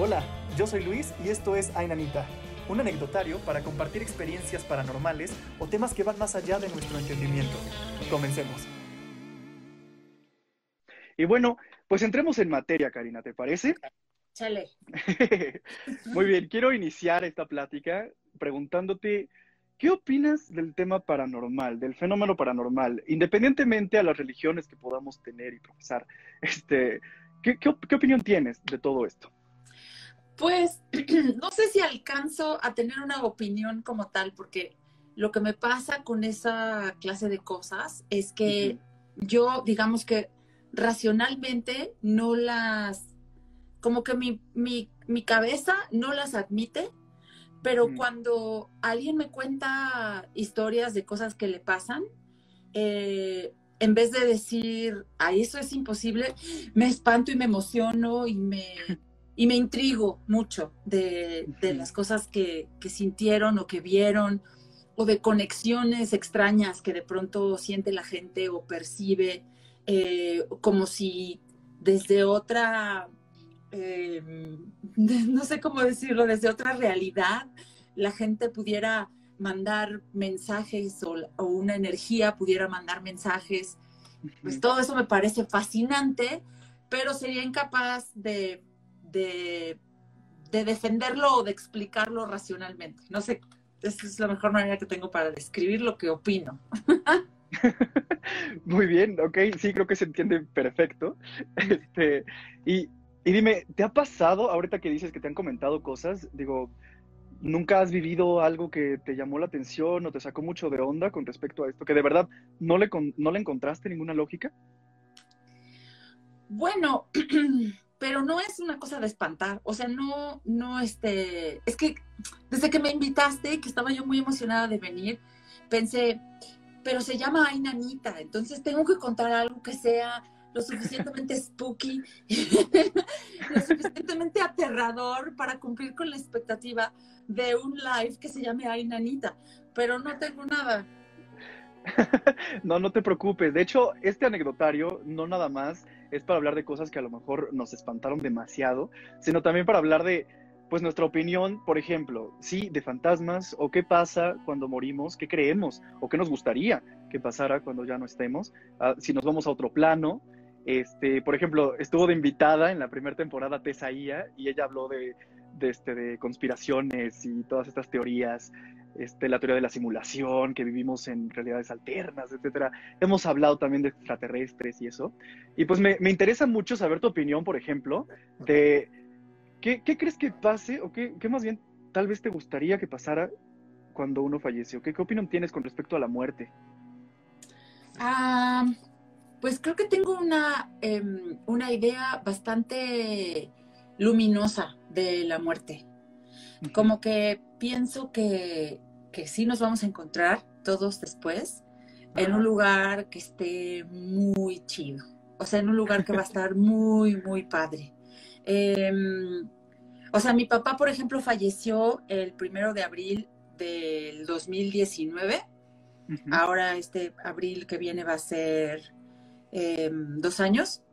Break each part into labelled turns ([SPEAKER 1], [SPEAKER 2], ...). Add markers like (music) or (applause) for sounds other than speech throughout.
[SPEAKER 1] Hola, yo soy Luis y esto es Ainanita, un anecdotario para compartir experiencias paranormales o temas que van más allá de nuestro entendimiento. Comencemos.
[SPEAKER 2] Y bueno, pues entremos en materia, Karina, ¿te parece?
[SPEAKER 3] Chale. (laughs)
[SPEAKER 2] Muy bien, quiero iniciar esta plática preguntándote, ¿qué opinas del tema paranormal, del fenómeno paranormal, independientemente a las religiones que podamos tener y profesar? Este, ¿qué, qué opinión tienes de todo esto?
[SPEAKER 3] Pues (clears throat) no sé si alcanzo a tener una opinión como tal, porque lo que me pasa con esa clase de cosas es que yo, digamos que racionalmente no las, como que mi, mi, mi cabeza no las admite, pero cuando alguien me cuenta historias de cosas que le pasan, eh, en vez de decir, ay, eso es imposible, me espanto y me emociono y me, (laughs) y me intrigo mucho de, las cosas que, sintieron o que vieron o de conexiones extrañas que de pronto siente la gente o percibe, eh, como si desde otra, eh, (laughs) no sé cómo decirlo, desde otra realidad, la gente pudiera mandar mensajes o, o una energía pudiera mandar mensajes. Pues todo eso me parece fascinante, pero sería incapaz de de, defenderlo o de explicarlo racionalmente. No sé, esa es la mejor manera que tengo para describir lo que opino. (laughs)
[SPEAKER 2] Muy bien, ok, sí, creo que se entiende perfecto. Este, y, y, dime, ¿te ha pasado, ahorita que dices que te han comentado cosas, digo, ¿nunca has vivido algo que te llamó la atención o te sacó mucho de onda con respecto a esto? Que de verdad no le, no le encontraste ninguna lógica.
[SPEAKER 3] Bueno, (clears throat) pero no es una cosa de espantar, o sea, no, no, este, es que desde que me invitaste, que estaba yo muy emocionada de venir, pensé, pero se llama Ay Nanita, entonces tengo que contar algo que sea lo suficientemente (laughs) spooky, (laughs) lo suficientemente aterrador para cumplir con la expectativa de un live que se llame Ay Nanita, pero no tengo nada. (laughs)
[SPEAKER 2] no, no te preocupes. De hecho, este anecdotario no nada más es para hablar de cosas que a lo mejor nos espantaron demasiado, sino también para hablar de, pues, nuestra opinión, por ejemplo, sí, de fantasmas, o qué pasa cuando morimos, qué creemos, o qué nos gustaría que pasara cuando ya no estemos, ah, si nos vamos a otro plano. Este, por ejemplo, estuvo de invitada en la primera temporada Tesaía y ella habló de, de, este, de conspiraciones y todas estas teorías este, la teoría de la simulación, que vivimos en realidades alternas, etcétera. Hemos hablado también de extraterrestres y eso. Y pues me, interesa mucho saber tu opinión, por ejemplo, de qué, crees que pase o qué, más bien tal vez te gustaría que pasara cuando uno falleció. ¿Qué, qué opinión tienes con respecto a la muerte?
[SPEAKER 3] Ah, pues creo que tengo una, em, una idea bastante luminosa de la muerte. Como que pienso que que sí nos vamos a encontrar todos después en un lugar que esté muy chido. O sea, en un lugar que va a (laughs) estar muy, muy padre. Em, o sea, mi papá, por ejemplo, falleció el primero de abril del 2019. Ahora este abril que viene va a ser em, dos años.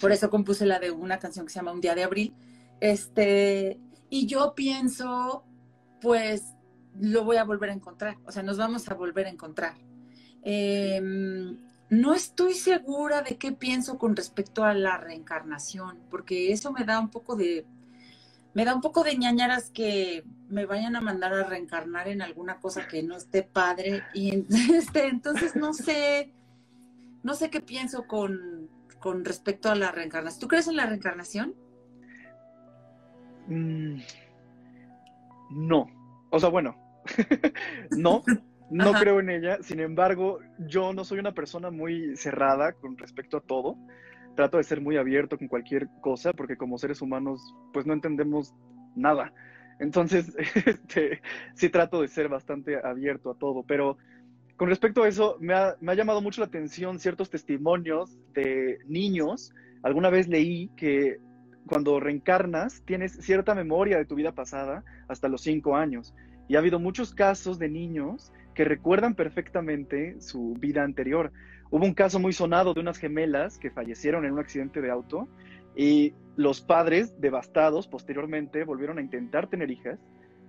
[SPEAKER 3] Por eso compuse la de una canción que se llama Un día de abril. Este, y yo pienso, pues, lo voy a volver a encontrar, o sea, nos vamos a volver a encontrar. Em, no estoy segura de qué pienso con respecto a la reencarnación, porque eso me da un poco de, me da un poco de ñañaras que me vayan a mandar a reencarnar en alguna cosa que no esté padre y (laughs) este, entonces no sé, no sé qué pienso con, con respecto a la reencarnación. ¿Tú crees en la reencarnación?
[SPEAKER 2] Mm, no, o sea, bueno, no, no creo en ella. Sin embargo, yo no soy una persona muy cerrada con respecto a todo. Trato de ser muy abierto con cualquier cosa porque como seres humanos, pues no entendemos nada. Entonces, (laughs) este, sí trato de ser bastante abierto a todo. Pero con respecto a eso, me ha, me ha llamado mucho la atención ciertos testimonios de niños. Alguna vez leí que cuando reencarnas tienes cierta memoria de tu vida pasada hasta los cinco años. Y ha habido muchos casos de niños que recuerdan perfectamente su vida anterior. Hubo un caso muy sonado de unas gemelas que fallecieron en un accidente de auto Y los padres, devastados, posteriormente volvieron a intentar tener hijas,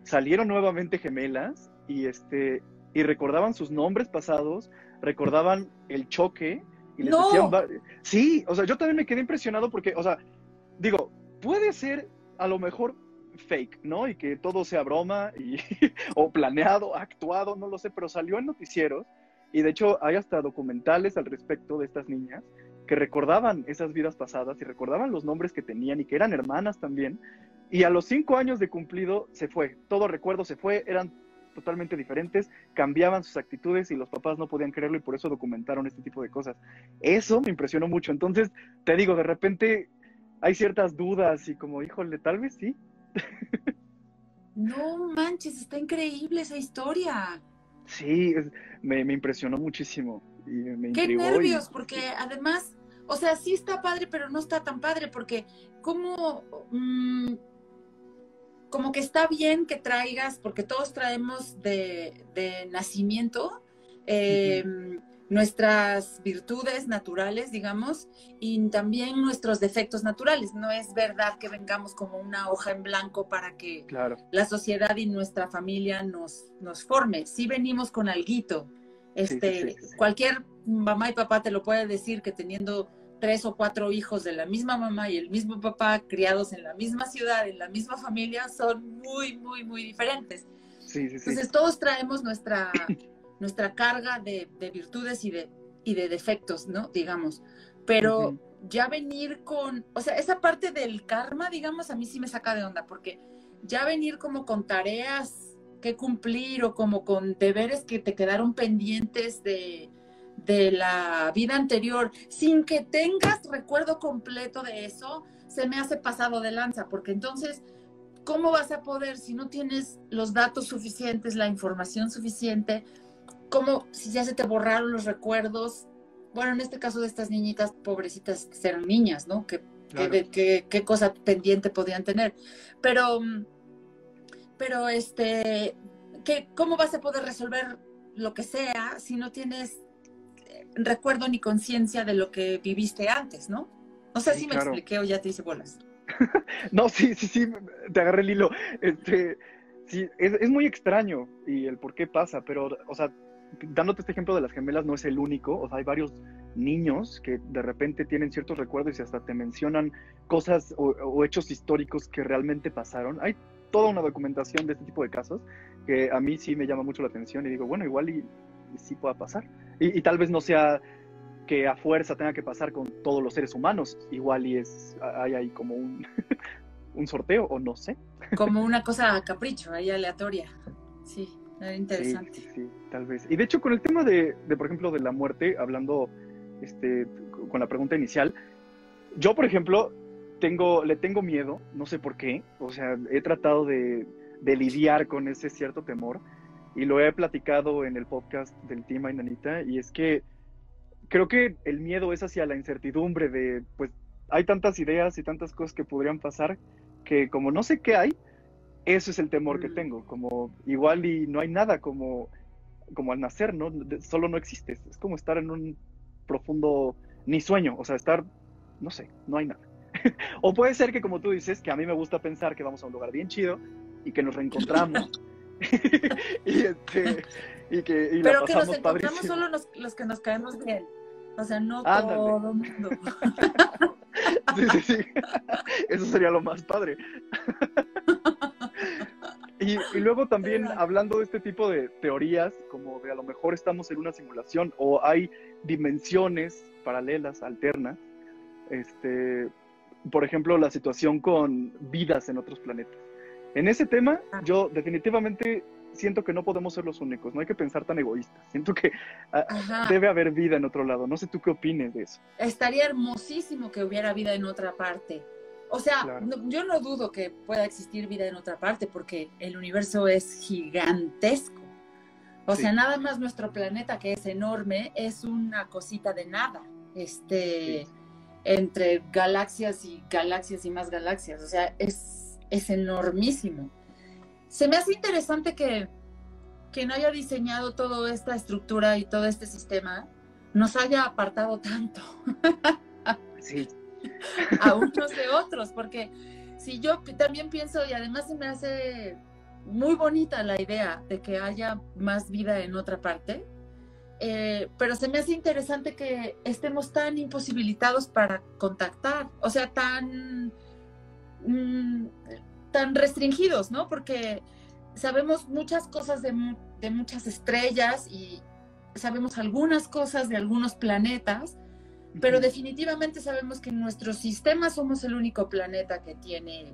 [SPEAKER 2] salieron nuevamente gemelas y, este, y recordaban sus nombres pasados, recordaban el choque y les decían... Sí, o sea, yo también me quedé impresionado porque, o sea, digo, puede ser a lo mejor fake, ¿no? Y que todo sea broma y, (laughs) o planeado, actuado, no lo sé, pero salió en noticieros y de hecho hay hasta documentales al respecto de estas niñas que recordaban esas vidas pasadas y recordaban los nombres que tenían y que eran hermanas también. Y a los cinco años de cumplido se fue, todo recuerdo se fue, eran totalmente diferentes, cambiaban sus actitudes y los papás no podían creerlo y por eso documentaron este tipo de cosas. Eso me impresionó mucho. Entonces, te digo, de repente hay ciertas dudas y como, híjole, tal vez sí.
[SPEAKER 3] No manches, está increíble esa historia.
[SPEAKER 2] Sí, me, impresionó muchísimo. Y me
[SPEAKER 3] Qué nervios, porque además, o sea, sí está padre, pero no está tan padre, porque como, mm, como que está bien que traigas, porque todos traemos de, nacimiento, nuestras virtudes naturales, digamos, y también nuestros defectos naturales. No es verdad que vengamos como una hoja en blanco para que la sociedad y nuestra familia nos, nos forme. Sí venimos con alguito. Este, cualquier mamá y papá te lo puede decir que teniendo tres o cuatro hijos de la misma mamá y el mismo papá criados en la misma ciudad, en la misma familia, son muy, muy, muy diferentes. Entonces todos traemos nuestra (coughs) nuestra carga de, virtudes y de, y de defectos, ¿no? Digamos. Pero ya venir con, o sea, esa parte del karma, digamos, a mí sí me saca de onda, porque ya venir como con tareas que cumplir o como con deberes que te quedaron pendientes de, de la vida anterior, sin que tengas recuerdo completo de eso, se me hace pasado de lanza, porque entonces, ¿cómo vas a poder si no tienes los datos suficientes, la información suficiente como si ya se te borraron los recuerdos. Bueno, en este caso de estas niñitas pobrecitas eran niñas, ¿no? ¿Qué, qué, cosa pendiente podían tener? Pero, pero este, ¿qué, ¿cómo vas a poder resolver lo que sea si no tienes eh, recuerdo ni conciencia de lo que viviste antes, ¿no? No sé si me expliqué o ya te hice bolas. (laughs)
[SPEAKER 2] no, sí, sí, sí, te agarré el hilo. Este, sí, es, es, muy extraño y el por qué pasa, pero, o sea, dándote este ejemplo de las gemelas no es el único, o sea, hay varios niños que de repente tienen ciertos recuerdos y hasta te mencionan cosas o, hechos históricos que realmente pasaron. Hay toda una documentación de este tipo de casos que a mí sí me llama mucho la atención y digo, bueno, igual y, sí pueda pasar. Y, tal vez no sea que a fuerza tenga que pasar con todos los seres humanos, igual y es, hay ahí como un, (laughs) un sorteo o no sé.
[SPEAKER 3] Como una cosa a capricho, ahí aleatoria, sí interesante.
[SPEAKER 2] Sí, sí, tal vez. Y de hecho, con el tema de, por ejemplo, de la muerte, hablando este, con la pregunta inicial, yo, por ejemplo, tengo, le tengo miedo, no sé por qué, o sea, he tratado de, lidiar con ese cierto temor y lo he platicado en el podcast del Team Ainanita y es que creo que el miedo es hacia la incertidumbre de, pues, hay tantas ideas y tantas cosas que podrían pasar que como no sé qué hay, eso es el temor que mm. tengo, como igual y no hay nada como, como al nacer, ¿no? Solo no existes, es como estar en un profundo, ni sueño, o sea, estar, no sé, no hay nada. (laughs) o puede ser que como tú dices, que a mí me gusta pensar que vamos a un lugar bien chido y que nos reencontramos. (laughs) y, este, y que y
[SPEAKER 3] Pero que nos encontramos solo los, que nos caemos bien. O sea, no todo el mundo. (laughs)
[SPEAKER 2] sí, sí, sí. Eso sería lo más padre. Y, luego también hablando de este tipo de teorías, como de a lo mejor estamos en una simulación o hay dimensiones paralelas, alternas, este, por ejemplo, la situación con vidas en otros planetas. En ese tema, ah. yo definitivamente siento que no podemos ser los únicos, no hay que pensar tan egoístas. Siento que ah, debe haber vida en otro lado. No sé tú qué opines de eso.
[SPEAKER 3] Estaría hermosísimo que hubiera vida en otra parte. O sea, yo no dudo que pueda existir vida en otra parte porque el universo es gigantesco. O sea, nada más nuestro planeta que es enorme es una cosita de nada. Este, entre galaxias y galaxias y más galaxias. O sea, es, es enormísimo. Se me hace interesante que quien haya diseñado toda esta estructura y todo este sistema nos haya apartado tanto. (laughs)
[SPEAKER 2] sí, (laughs)
[SPEAKER 3] a unos de otros, porque si yo también pienso, y además se me hace muy bonita la idea de que haya más vida en otra parte, eh, pero se me hace interesante que estemos tan imposibilitados para contactar, o sea, tan, mm, tan restringidos, ¿no? Porque sabemos muchas cosas de, de muchas estrellas y sabemos algunas cosas de algunos planetas, pero definitivamente sabemos que en nuestro sistema somos el único planeta que tiene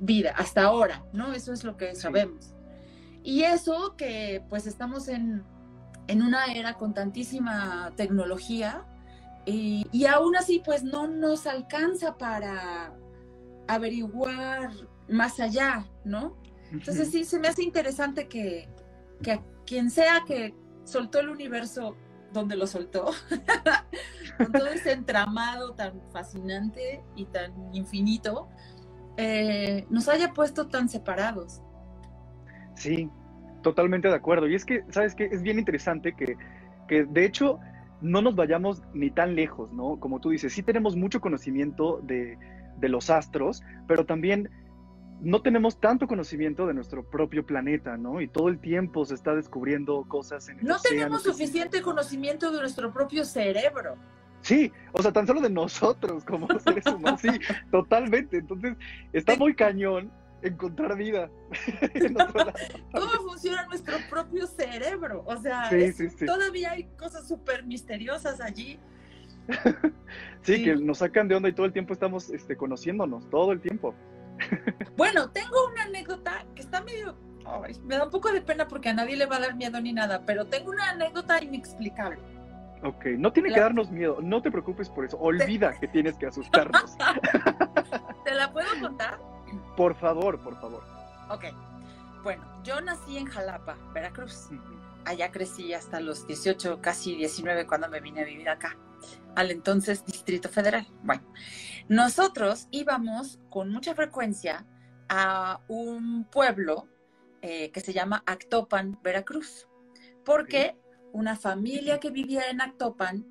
[SPEAKER 3] vida hasta ahora, ¿no? Eso es lo que sabemos. Y eso que pues estamos en, en una era con tantísima tecnología y, y, aún así pues no nos alcanza para averiguar más allá, ¿no? Entonces sí, se me hace interesante que, que a quien sea que soltó el universo donde lo soltó, (laughs) con todo ese entramado tan fascinante y tan infinito, eh, nos haya puesto tan separados.
[SPEAKER 2] Sí, totalmente de acuerdo. Y es que, ¿sabes qué? Es bien interesante que, que de hecho no nos vayamos ni tan lejos, ¿no? Como tú dices, sí tenemos mucho conocimiento de, de los astros, pero también no tenemos tanto conocimiento de nuestro propio planeta, ¿no? Y todo el tiempo se está descubriendo cosas en el
[SPEAKER 3] No tenemos suficiente conocimiento de nuestro propio cerebro.
[SPEAKER 2] Sí, o sea, tan solo de nosotros como (laughs) seres humanos, sí, totalmente. Entonces, está muy cañón encontrar vida. (laughs)
[SPEAKER 3] ¿Cómo funciona nuestro propio cerebro? O sea, todavía hay cosas súper misteriosas allí. (laughs)
[SPEAKER 2] sí, que nos sacan de onda y todo el tiempo estamos este, conociéndonos, todo el tiempo. (laughs)
[SPEAKER 3] bueno, tengo una anécdota que está medio... me da un poco de pena porque a nadie le va a dar miedo ni nada, pero tengo una anécdota inexplicable.
[SPEAKER 2] Ok, no tiene que darnos miedo, no te preocupes por eso, olvida que tienes que asustarnos. (laughs)
[SPEAKER 3] ¿Te la puedo contar?
[SPEAKER 2] Por favor, por favor.
[SPEAKER 3] Ok, bueno, yo nací en Jalapa, Veracruz. Allá crecí hasta los 18, casi 19 cuando me vine a vivir acá, al entonces Distrito Federal. Bueno, nosotros íbamos con mucha frecuencia a un pueblo eh, que se llama Actopan, Veracruz, porque una familia que vivía en Actopan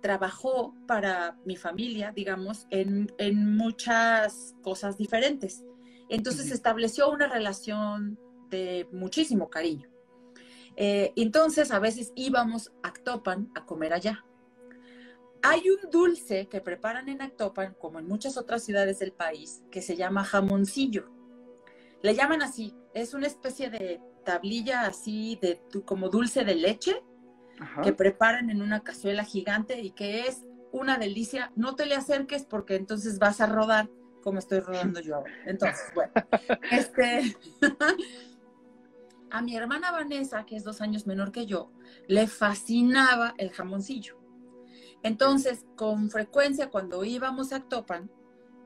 [SPEAKER 3] trabajó para mi familia, digamos, en, muchas cosas diferentes. Entonces estableció una relación de muchísimo cariño. Eh, entonces a veces íbamos a Actopan a comer allá. Hay un dulce que preparan en Actopan, como en muchas otras ciudades del país, que se llama jamoncillo. Le llaman así, es una especie de tablilla así de como dulce de leche, que preparan en una cazuela gigante y que es una delicia. No te le acerques porque entonces vas a rodar como estoy rodando yo ahora. Entonces, (laughs) bueno, este, (laughs) a mi hermana Vanessa, que es dos años menor que yo, le fascinaba el jamoncillo. Entonces, con frecuencia cuando íbamos a Topan,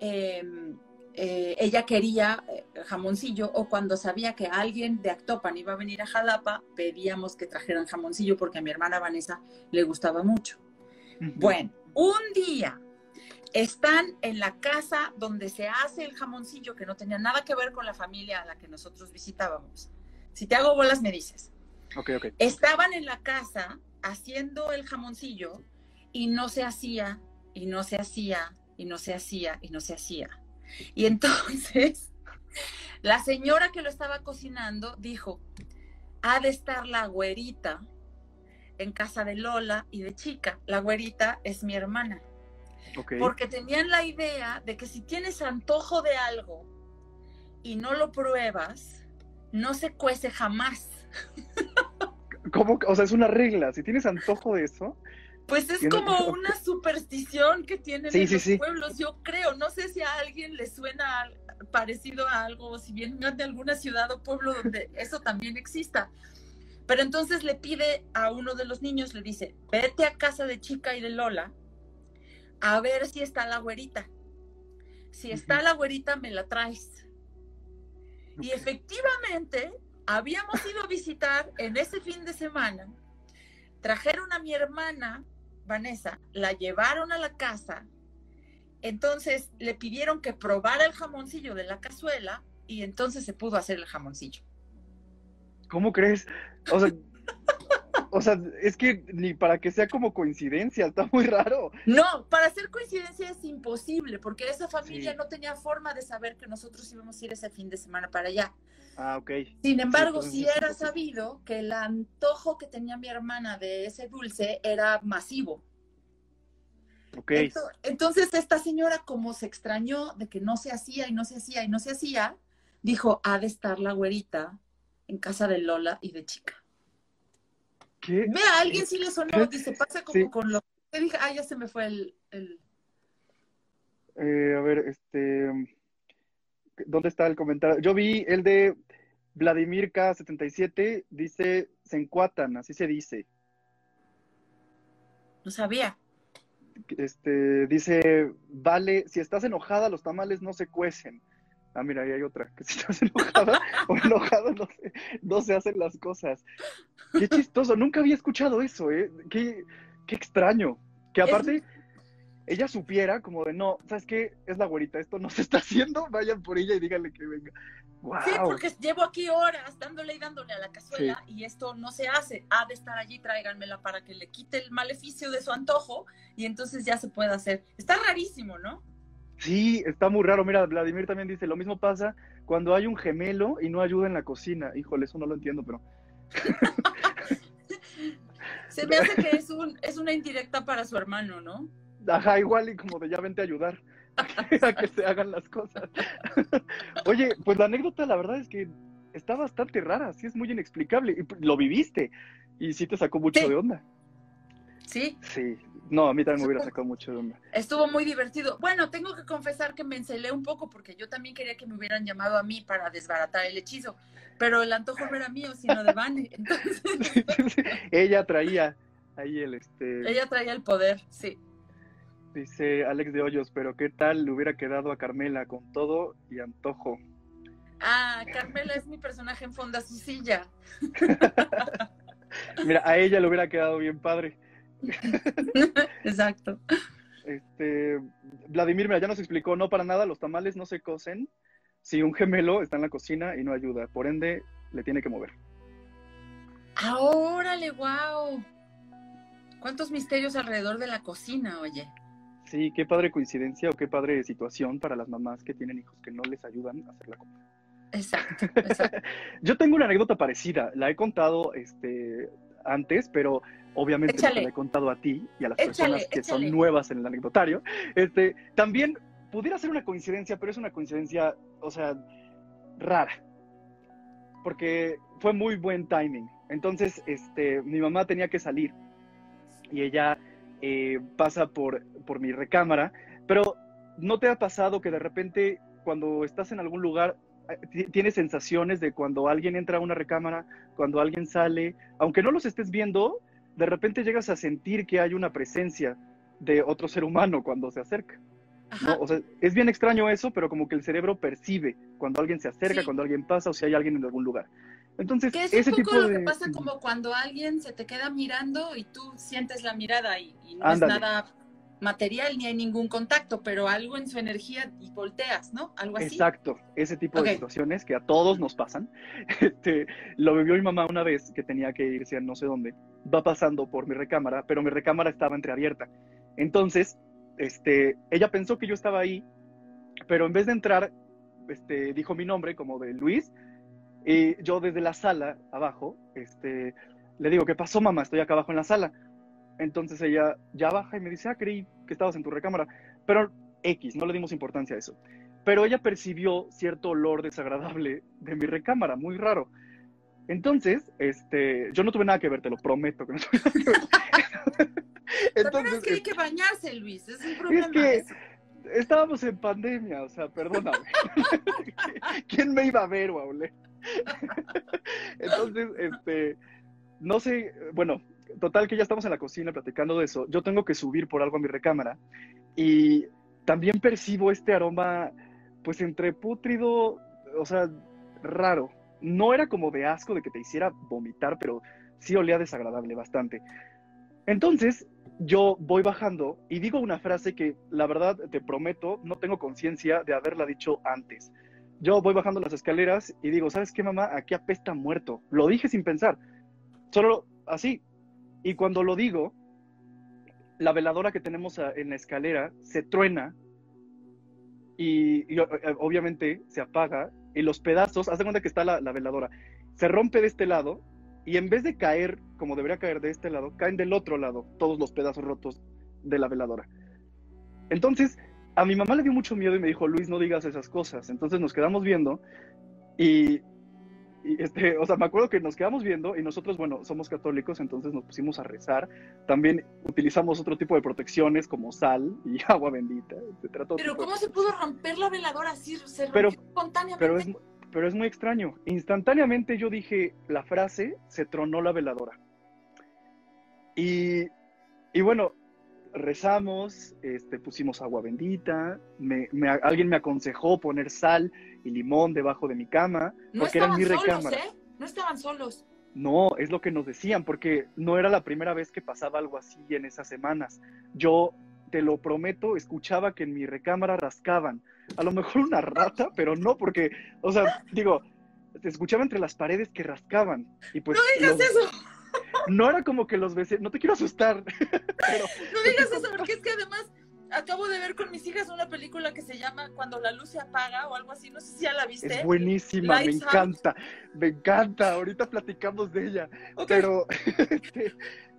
[SPEAKER 3] em, eh, ella quería eh, jamoncillo o cuando sabía que alguien de Actopan iba a venir a Jalapa, pedíamos que trajeran jamoncillo porque a mi hermana Vanessa le gustaba mucho. Bueno, un día están en la casa donde se hace el jamoncillo, que no tenía nada que ver con la familia a la que nosotros visitábamos. Si te hago bolas, me dices.
[SPEAKER 2] Okay, okay.
[SPEAKER 3] Estaban en la casa haciendo el jamoncillo y no se hacía, y no se hacía, y no se hacía, y no se hacía. Y entonces, (laughs) la señora que lo estaba cocinando dijo, ha de estar la güerita en casa de Lola y de chica. La güerita es mi hermana. Porque tenían la idea de que si tienes antojo de algo y no lo pruebas, no se cuece jamás. (laughs)
[SPEAKER 2] ¿Cómo? O sea, es una regla. Si tienes antojo de eso,
[SPEAKER 3] pues es como una superstición que tienen en los pueblos, yo creo. No sé si a alguien le suena parecido a algo, si vienen de alguna ciudad o pueblo donde (laughs) eso también exista. Pero entonces le pide a uno de los niños, le dice, vete a casa de Chica y de Lola a ver si está la güerita. Si está la güerita, me la traes. Y efectivamente, habíamos ido a visitar en ese fin de semana, trajeron a mi hermana Vanessa, la llevaron a la casa, entonces le pidieron que probara el jamoncillo de la cazuela y entonces se pudo hacer el jamoncillo.
[SPEAKER 2] ¿Cómo crees? O sea, O sea, es que ni para que sea como coincidencia, está muy raro.
[SPEAKER 3] No, para hacer coincidencia es imposible, porque esa familia
[SPEAKER 2] Sí.
[SPEAKER 3] no tenía forma de saber que nosotros íbamos a ir ese fin de semana para allá.
[SPEAKER 2] Ah, ok.
[SPEAKER 3] Sin embargo, sí era sabido que el antojo que tenía mi hermana de ese dulce era masivo.
[SPEAKER 2] Ok.
[SPEAKER 3] Ento- Entonces, esta señora, como se extrañó de que no se hacía y no se hacía y no se hacía, dijo, ha de estar la güerita en casa de Lola y de chica.
[SPEAKER 2] ¿Qué?
[SPEAKER 3] Ve, a alguien sí le sonó, dice, pasa como
[SPEAKER 2] Sí.
[SPEAKER 3] con lo que dije, ah, ya se me fue el, el-
[SPEAKER 2] Eh, a ver, este. ¿Dónde está el comentario? Yo vi el de Vladimir K77, dice, se encuatan, así se dice.
[SPEAKER 3] no sabía.
[SPEAKER 2] Este, dice, vale, si estás enojada, los tamales no se cuecen. Ah, mira, ahí hay otra, que si estás (laughs) enojada o enojado no se, no se hacen las cosas. Qué chistoso, nunca había escuchado eso, ¿eh? Qué, qué extraño. Que
[SPEAKER 3] Es-
[SPEAKER 2] aparte, ella supiera como de, no, ¿sabes qué? Es la güerita, esto no se está haciendo, vayan por ella y díganle que venga. ¡Wow!
[SPEAKER 3] Sí, porque llevo aquí horas dándole y dándole a la cazuela y esto no se hace. Ha de estar allí, tráiganmela para que le quite el maleficio de su antojo y entonces ya se puede hacer. Está rarísimo, ¿no?
[SPEAKER 2] Sí, está muy raro. Mira, Vladimir también dice, lo mismo pasa cuando hay un gemelo y no ayuda en la cocina. Híjole, eso no lo entiendo, pero... (laughs)
[SPEAKER 3] Se me hace que es, un, es una indirecta para su hermano, ¿no?
[SPEAKER 2] Ajá, igual y como de ya vente a ayudar (laughs) a que se hagan las cosas. (laughs) Oye, pues la anécdota la verdad es que está bastante rara, sí es muy inexplicable. Y lo viviste y sí te sacó mucho
[SPEAKER 3] Sí.
[SPEAKER 2] de onda.
[SPEAKER 3] Sí,
[SPEAKER 2] Sí, no, a mí también me hubiera sacado mucho de onda.
[SPEAKER 3] estuvo muy divertido. Bueno, tengo que confesar que me encelé un poco porque yo también quería que me hubieran llamado a mí para desbaratar el hechizo, pero el antojo no era mío, sino de Vane. Entonces, (laughs)
[SPEAKER 2] Ella traía ahí el, este,
[SPEAKER 3] ella traía el poder, sí.
[SPEAKER 2] Dice Alex de Hoyos, pero qué tal le hubiera quedado a Carmela con todo y antojo.
[SPEAKER 3] Ah, Carmela es mi personaje en Fonda su silla. (laughs)
[SPEAKER 2] Mira, a ella le hubiera quedado bien padre. (laughs)
[SPEAKER 3] Exacto.
[SPEAKER 2] Este, Vladimir, mira, ya nos explicó, no para nada, los tamales no se cocen si un gemelo está en la cocina y no ayuda, por ende, le tiene que mover.
[SPEAKER 3] Ah, órale, wow. ¿Cuántos misterios alrededor de la cocina, oye?
[SPEAKER 2] Sí, qué padre coincidencia o qué padre situación para las mamás que tienen hijos que no les ayudan a hacer la comida.
[SPEAKER 3] Exacto, (laughs) exacto.
[SPEAKER 2] Yo tengo una anécdota parecida, la he contado este, antes, pero obviamente no te la he contado a ti y a las
[SPEAKER 3] Échale,
[SPEAKER 2] personas que son nuevas en el anecdotario. Este, también pudiera ser una coincidencia, pero es una coincidencia, o sea, rara. Porque fue muy buen timing. Entonces, este, mi mamá tenía que salir y ella eh, pasa por, por mi recámara, pero ¿no te ha pasado que de repente cuando estás en algún lugar eh, ti- tienes sensaciones de cuando alguien entra a una recámara, cuando alguien sale, aunque no los estés viendo, de repente llegas a sentir que hay una presencia de otro ser humano cuando se acerca. O sea, es bien extraño eso, pero como que el cerebro percibe cuando alguien se acerca,
[SPEAKER 3] Sí.
[SPEAKER 2] cuando alguien pasa o si hay alguien en algún lugar. Entonces,
[SPEAKER 3] Que es
[SPEAKER 2] ese
[SPEAKER 3] un
[SPEAKER 2] tipo
[SPEAKER 3] poco lo
[SPEAKER 2] de...
[SPEAKER 3] que pasa como cuando alguien se te queda mirando y tú sientes la mirada y, y no
[SPEAKER 2] Ándale.
[SPEAKER 3] es nada material ni hay ningún contacto, pero algo en su energía y volteas, ¿no? Algo así.
[SPEAKER 2] Exacto, ese tipo de situaciones que a todos nos pasan. (laughs) Este, lo vivió mi mamá una vez que tenía que irse a no sé dónde. Va pasando por mi recámara, pero mi recámara estaba entreabierta. Entonces, este, ella pensó que yo estaba ahí, pero en vez de entrar, este, dijo mi nombre como de Luis. Y yo desde la sala abajo, este, le digo, ¿qué pasó, mamá? Estoy acá abajo en la sala. Entonces ella ya baja y me dice, ah, creí que estabas en tu recámara. Pero X, no le dimos importancia a eso. Pero ella percibió cierto olor desagradable de mi recámara, muy raro. Entonces, este, yo no tuve nada que ver, te lo prometo que no tuve nada que ver. (laughs)
[SPEAKER 3] También
[SPEAKER 2] Entonces,
[SPEAKER 3] es que hay que bañarse, Luis, es un problema.
[SPEAKER 2] que-
[SPEAKER 3] eso.
[SPEAKER 2] estábamos en pandemia, o sea, perdóname. (laughs) ¿Quién me iba a ver o a oler? (laughs) Entonces, este, no sé, bueno, total que ya estamos en la cocina platicando de eso. Yo tengo que subir por algo a mi recámara y también percibo este aroma, pues entre pútrido, o sea, raro. No era como de asco de que te hiciera vomitar, pero sí olía desagradable bastante. Entonces, yo voy bajando y digo una frase que la verdad te prometo, no tengo conciencia de haberla dicho antes. Yo voy bajando las escaleras y digo, ¿sabes qué, mamá? Aquí apesta muerto. Lo dije sin pensar. Solo así. Y cuando lo digo, la veladora que tenemos en la escalera se truena y, obviamente se apaga y los pedazos, haz de cuenta que está la, la, veladora, se rompe de este lado y en vez de caer como debería caer de este lado, caen del otro lado todos los pedazos rotos de la veladora. Entonces, a mi mamá le dio mucho miedo y me dijo, Luis, no digas esas cosas. Entonces nos quedamos viendo y, este, o sea, me acuerdo que nos quedamos viendo y nosotros, bueno, somos católicos, entonces nos pusimos a rezar. También utilizamos otro tipo de protecciones como sal y (laughs) agua bendita, etc.
[SPEAKER 3] Pero ¿cómo se pudo romper la veladora así? Se pero, espontáneamente.
[SPEAKER 2] Pero es, pero es muy extraño. Instantáneamente yo dije la frase, se tronó la veladora. Y, y bueno, rezamos, este, pusimos agua bendita, me, alguien me aconsejó poner sal y limón debajo de mi cama, porque era mi recámara. ¿eh?
[SPEAKER 3] No estaban solos.
[SPEAKER 2] No, es lo que nos decían, porque no era la primera vez que pasaba algo así en esas semanas. Yo, te lo prometo, escuchaba que en mi recámara rascaban. A lo mejor una rata, pero no, porque, o sea, digo, te escuchaba entre las paredes que rascaban. Y pues,
[SPEAKER 3] no digas eso
[SPEAKER 2] no era como que los vecinos, no te quiero asustar. (laughs)
[SPEAKER 3] Pero... No digas eso, porque es que además acabo de ver con mis hijas una película que se llama Cuando la luz se apaga o algo así, no sé si ya la viste.
[SPEAKER 2] Es buenísima, me encanta, me encanta, ahorita platicamos de ella. Pero, (laughs) este,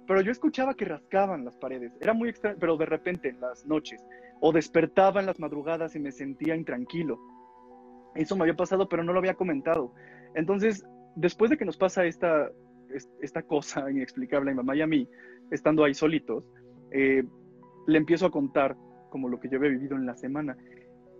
[SPEAKER 2] pero yo escuchaba que rascaban las paredes, era muy extraño, pero de repente en las noches, o despertaba en las madrugadas y me sentía intranquilo. Eso me había pasado, pero no lo había comentado. Entonces, después de que nos pasa esta, esta cosa (laughs) inexplicable a mi mamá y a mí, estando ahí solitos, eh, le empiezo a contar como lo que yo había vivido en la semana.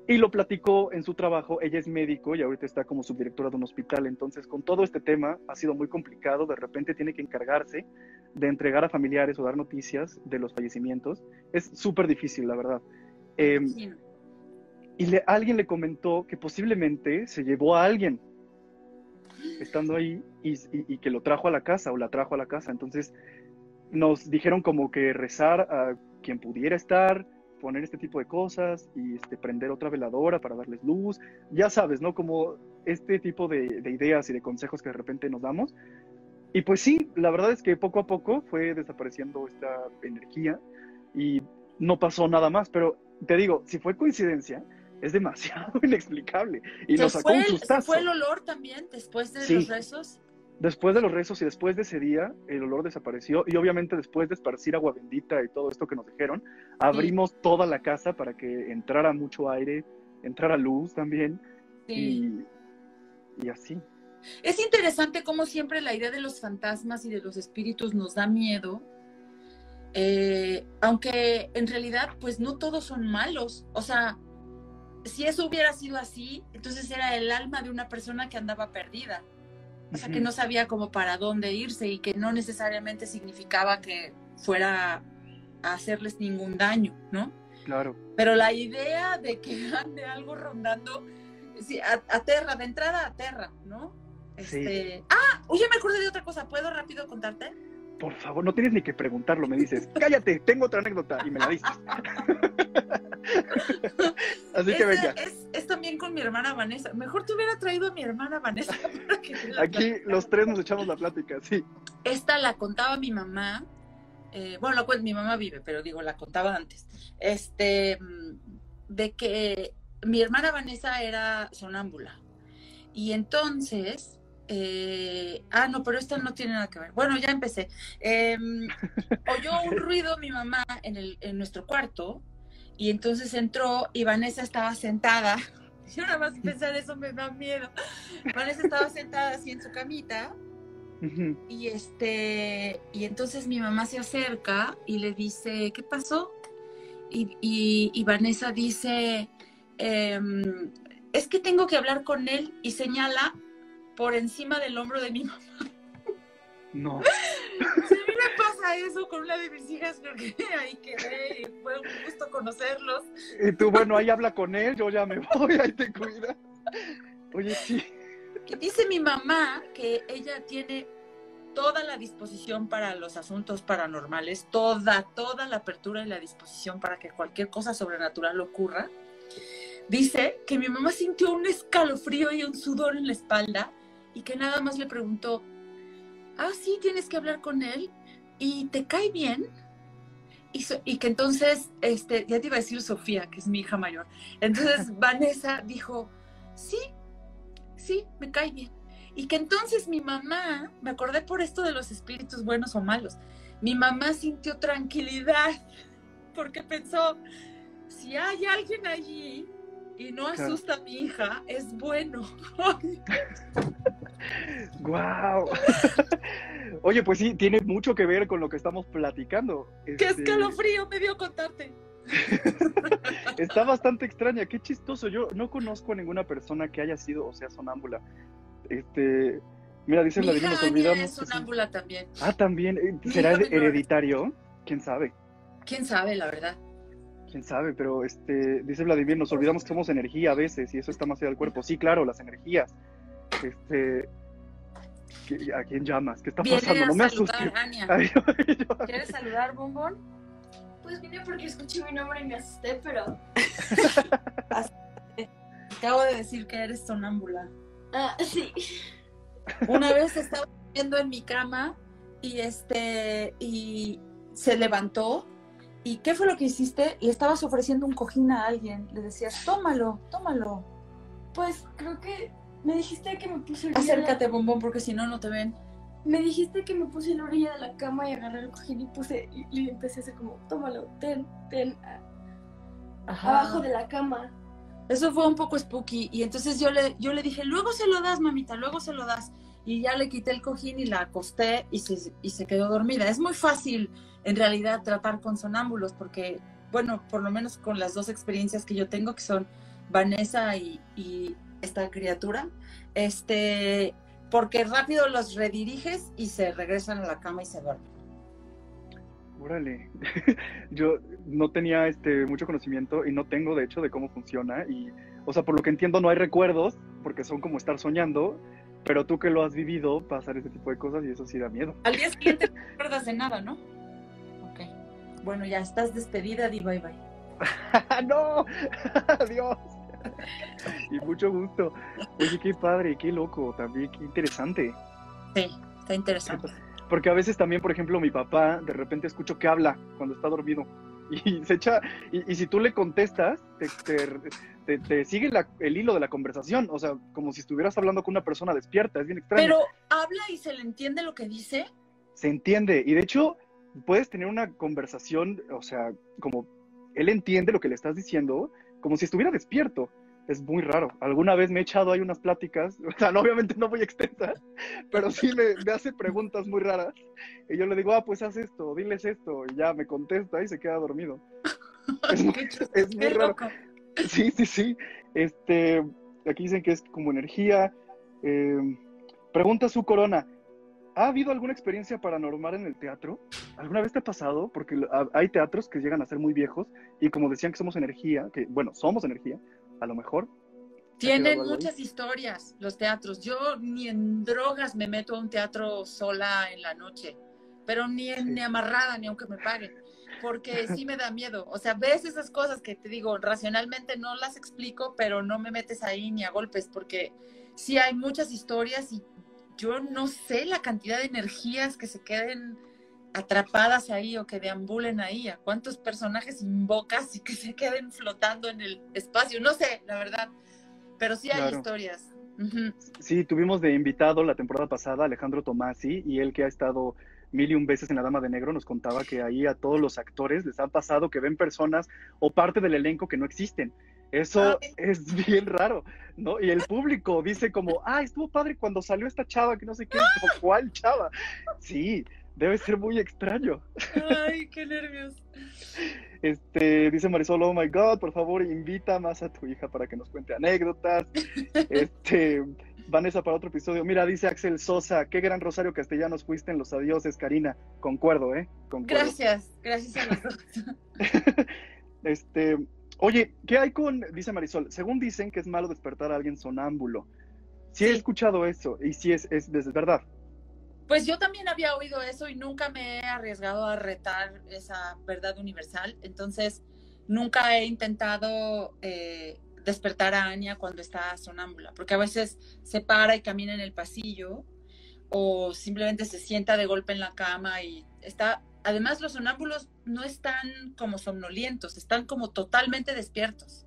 [SPEAKER 2] Y lo platicó en su trabajo, ella es médico y ahorita está como subdirectora de un hospital, entonces con todo este tema ha sido muy complicado, de repente tiene que encargarse de entregar a familiares o dar noticias de los fallecimientos, es súper difícil, la verdad. Em, y le, alguien le comentó que posiblemente se llevó a alguien estando ahí y, que lo trajo a la casa o la trajo a la casa. Entonces nos dijeron como que rezar a quien pudiera estar, poner este tipo de cosas y este, prender otra veladora para darles luz. Ya sabes, ¿no? Como este tipo de, ideas y de consejos que de repente nos damos. Y pues sí, la verdad es que poco a poco fue desapareciendo esta energía y no pasó nada más, pero te digo, si fue coincidencia, es demasiado (laughs) inexplicable. Y nos sacó un sustazo.
[SPEAKER 3] ¿Fue el olor también después de los rezos?
[SPEAKER 2] Después de los rezos y después de ese día, el olor desapareció. Y obviamente después de esparcir agua bendita y todo esto que nos dijeron, abrimos toda la casa para que entrara mucho aire, entrara luz también. Y, y así.
[SPEAKER 3] Es interesante cómo siempre la idea de los fantasmas y de los espíritus nos da miedo, eh, aunque en realidad pues no todos son malos. O sea, si eso hubiera sido así, entonces era el alma de una persona que andaba perdida. O sea, que no sabía cómo para dónde irse y que no necesariamente significaba que fuera a hacerles ningún daño, ¿no?
[SPEAKER 2] Claro.
[SPEAKER 3] Pero la idea de que ande algo rondando, sí, aterra, de entrada aterra, ¿no? Este... Ah, oye, me acordé de otra cosa, ¿puedo rápido contarte?
[SPEAKER 2] Por favor, no tienes ni que preguntarlo, me dices, (laughs) cállate, tengo otra anécdota y me la dices. (laughs) Así que venga.
[SPEAKER 3] Es, también con mi hermana Vanessa. Mejor te hubiera traído a mi hermana Vanessa. (laughs)
[SPEAKER 2] Aquí los tres nos echamos la plática, sí.
[SPEAKER 3] Esta la contaba mi mamá. Eh, bueno, mi mamá vive, pero digo, la contaba antes. Este, mm, de que mi hermana Vanessa era sonámbula. Y entonces, eh, ah, no, pero esta no tiene nada que ver. Bueno, ya empecé. Em, (laughs) oyó un ruido mi mamá en, el, en nuestro cuarto y entonces entró y Vanessa estaba sentada. (laughs) Yo nada más pensar eso me da miedo. Vanessa estaba sentada así en su camita. Y este, y entonces mi mamá se acerca y le dice, ¿qué pasó? Y, y, Vanessa dice, em, es que tengo que hablar con él y señala por encima del hombro de mi mamá.
[SPEAKER 2] No. (laughs)
[SPEAKER 3] Si a mí me pasa eso con una de mis hijas, creo que (laughs) ahí quedé y fue un gusto conocerlos.
[SPEAKER 2] Y tú, bueno, ahí habla con él, yo ya me voy, ahí te cuida. Oye, sí.
[SPEAKER 3] Dice mi mamá que ella tiene toda la disposición para los asuntos paranormales, toda, toda la apertura y la disposición para que cualquier cosa sobrenatural ocurra. Dice que mi mamá sintió un escalofrío y un sudor en la espalda y que nada más le preguntó, ah, sí, tienes que hablar con él. y te cae bien. Y, y, que entonces, este, ya te iba a decir Sofía, que es mi hija mayor. Entonces (laughs) Vanessa dijo, sí, sí, me cae bien. Y que entonces mi mamá, me acordé por esto de los espíritus buenos o malos, mi mamá sintió tranquilidad (laughs) porque pensó, si hay alguien allí y no asusta a mi hija, es bueno. (laughs)
[SPEAKER 2] ¡Guau! (laughs) Oye, pues sí, tiene mucho que ver con lo que estamos platicando.
[SPEAKER 3] ¡Qué este escalofrío me dio contarte! (laughs)
[SPEAKER 2] Está bastante extraña, qué chistoso. Yo no conozco a ninguna persona que haya sido o sea sonámbula. Este, mira, dice
[SPEAKER 3] Vladimir, nos olvidamos. Es sonámbula también.
[SPEAKER 2] Ah, también. ¿Será hereditario? ¿Quién sabe?
[SPEAKER 3] ¿Quién sabe, la verdad?
[SPEAKER 2] quién sabe, pero este, dice Vladimir, nos olvidamos que somos energía a veces y eso está más allá del cuerpo. Sí, claro, las energías. Este, ¿A quién llamas? ¿Qué está pasando? No me asustes. (laughs)
[SPEAKER 3] ¿Quieres saludar, Bombón?
[SPEAKER 4] Pues vine porque escuché mi nombre y me asusté, pero. (laughs)
[SPEAKER 3] Acabo de decir que eres sonámbula.
[SPEAKER 4] Ah, sí.
[SPEAKER 3] Una vez estaba viendo en mi cama y este y se levantó ¿Y qué fue lo que hiciste? Le estabas ofreciendo un cojín a alguien. Le decías, tómalo, tómalo.
[SPEAKER 4] Pues creo que me dijiste que me puse
[SPEAKER 3] Acércate, bombón, porque si no, no te ven.
[SPEAKER 4] Me dijiste que me puse en la orilla de la cama y agarré el cojín y puse y, empecé a hacer como, tómalo, ten, ten, abajo de la cama.
[SPEAKER 3] Eso fue un poco spooky y entonces yo le, yo le dije, luego se lo das, mamita, luego se lo das. Y ya le quité el cojín y la acosté y se, y se quedó dormida. Es muy fácil en realidad tratar con sonámbulos, porque, bueno, por lo menos con las dos experiencias que yo tengo, que son Vanessa y, esta criatura, este, porque rápido los rediriges y se regresan a la cama y se duermen.
[SPEAKER 2] Órale, (laughs) yo no tenía este mucho conocimiento y no tengo de hecho de cómo funciona y, o sea, por lo que entiendo no hay recuerdos porque son como estar soñando, pero tú que lo has vivido pasar ese tipo de cosas y eso sí da miedo.
[SPEAKER 3] Al día siguiente no recuerdas de nada, ¿no? Bueno, ya estás despedida, di bye bye. (laughs)
[SPEAKER 2] no, (laughs) adiós. Y mucho gusto. Oye, qué padre, qué loco, también qué interesante.
[SPEAKER 3] Sí, está interesante.
[SPEAKER 2] Porque a veces también, por ejemplo, mi papá de repente escucho que habla cuando está dormido (laughs) y se echa, y, si tú le contestas, te, te, sigue el hilo de la conversación, o sea, como si estuvieras hablando con una persona despierta, es bien extraño.
[SPEAKER 3] Pero habla y se le entiende lo que dice.
[SPEAKER 2] Se entiende, y de hecho, puedes tener una conversación, o sea, como él entiende lo que le estás diciendo, como si estuviera despierto. Es muy raro. Alguna vez me he echado ahí unas pláticas, (laughs) o sea, obviamente no muy extensas, (laughs) pero sí me, hace preguntas muy raras. Y yo le digo, ah, pues haz esto, diles esto, y ya me contesta y se queda dormido. (laughs) Es muy, es muy raro. Sí, sí, sí. Este, aquí dicen que es como energía. Eh, pregunta su corona. ¿Ha habido alguna experiencia paranormal en el teatro? ¿Alguna vez te ha pasado? Porque hay teatros que llegan a ser muy viejos y como decían que somos energía, que bueno, somos energía, a lo mejor.
[SPEAKER 3] Tienen muchas historias los teatros. Yo ni en drogas me meto a un teatro sola en la noche, pero ni, ni amarrada, ni aunque me paguen, porque sí me da miedo. O sea, ves esas cosas que te digo, racionalmente no las explico, pero no me metes ahí ni a golpes, porque sí hay muchas historias y yo no sé la cantidad de energías que se queden atrapadas ahí o que deambulen ahí, a cuántos personajes invocas y que se queden flotando en el espacio, no sé, la verdad, pero sí hay historias.
[SPEAKER 2] Sí, tuvimos de invitado la temporada pasada Alejandro Tomasi y él que ha estado mil y un veces en La Dama de Negro nos contaba que ahí a todos los actores les ha pasado que ven personas o parte del elenco que no existen eso es bien raro, ¿no? Y el público dice como, ah, estuvo padre cuando salió esta chava, que no sé qué, ¿cuál chava? Sí, debe ser muy extraño.
[SPEAKER 3] Ay, qué nervios.
[SPEAKER 2] Este, dice Marisol, oh my God, por favor, invita más a tu hija para que nos cuente anécdotas. Este, Vanessa para otro episodio. Mira, dice Axel Sosa, qué gran Rosario Castellanos fuiste en los adioses, Karina. Concuerdo, ¿eh? Concuerdo.
[SPEAKER 3] Gracias, gracias a los dos. (laughs)
[SPEAKER 2] este, Oye, ¿qué hay con, dice Marisol, según dicen que es malo despertar a alguien sonámbulo? Sí, he escuchado eso y sí es, es, verdad.
[SPEAKER 3] Pues yo también había oído eso y nunca me he arriesgado a retar esa verdad universal. Entonces, nunca he intentado eh, despertar a Anya cuando está sonámbula, porque a veces se para y camina en el pasillo o simplemente se sienta de golpe en la cama y está, además los sonámbulos no están como somnolientos, están como totalmente despiertos.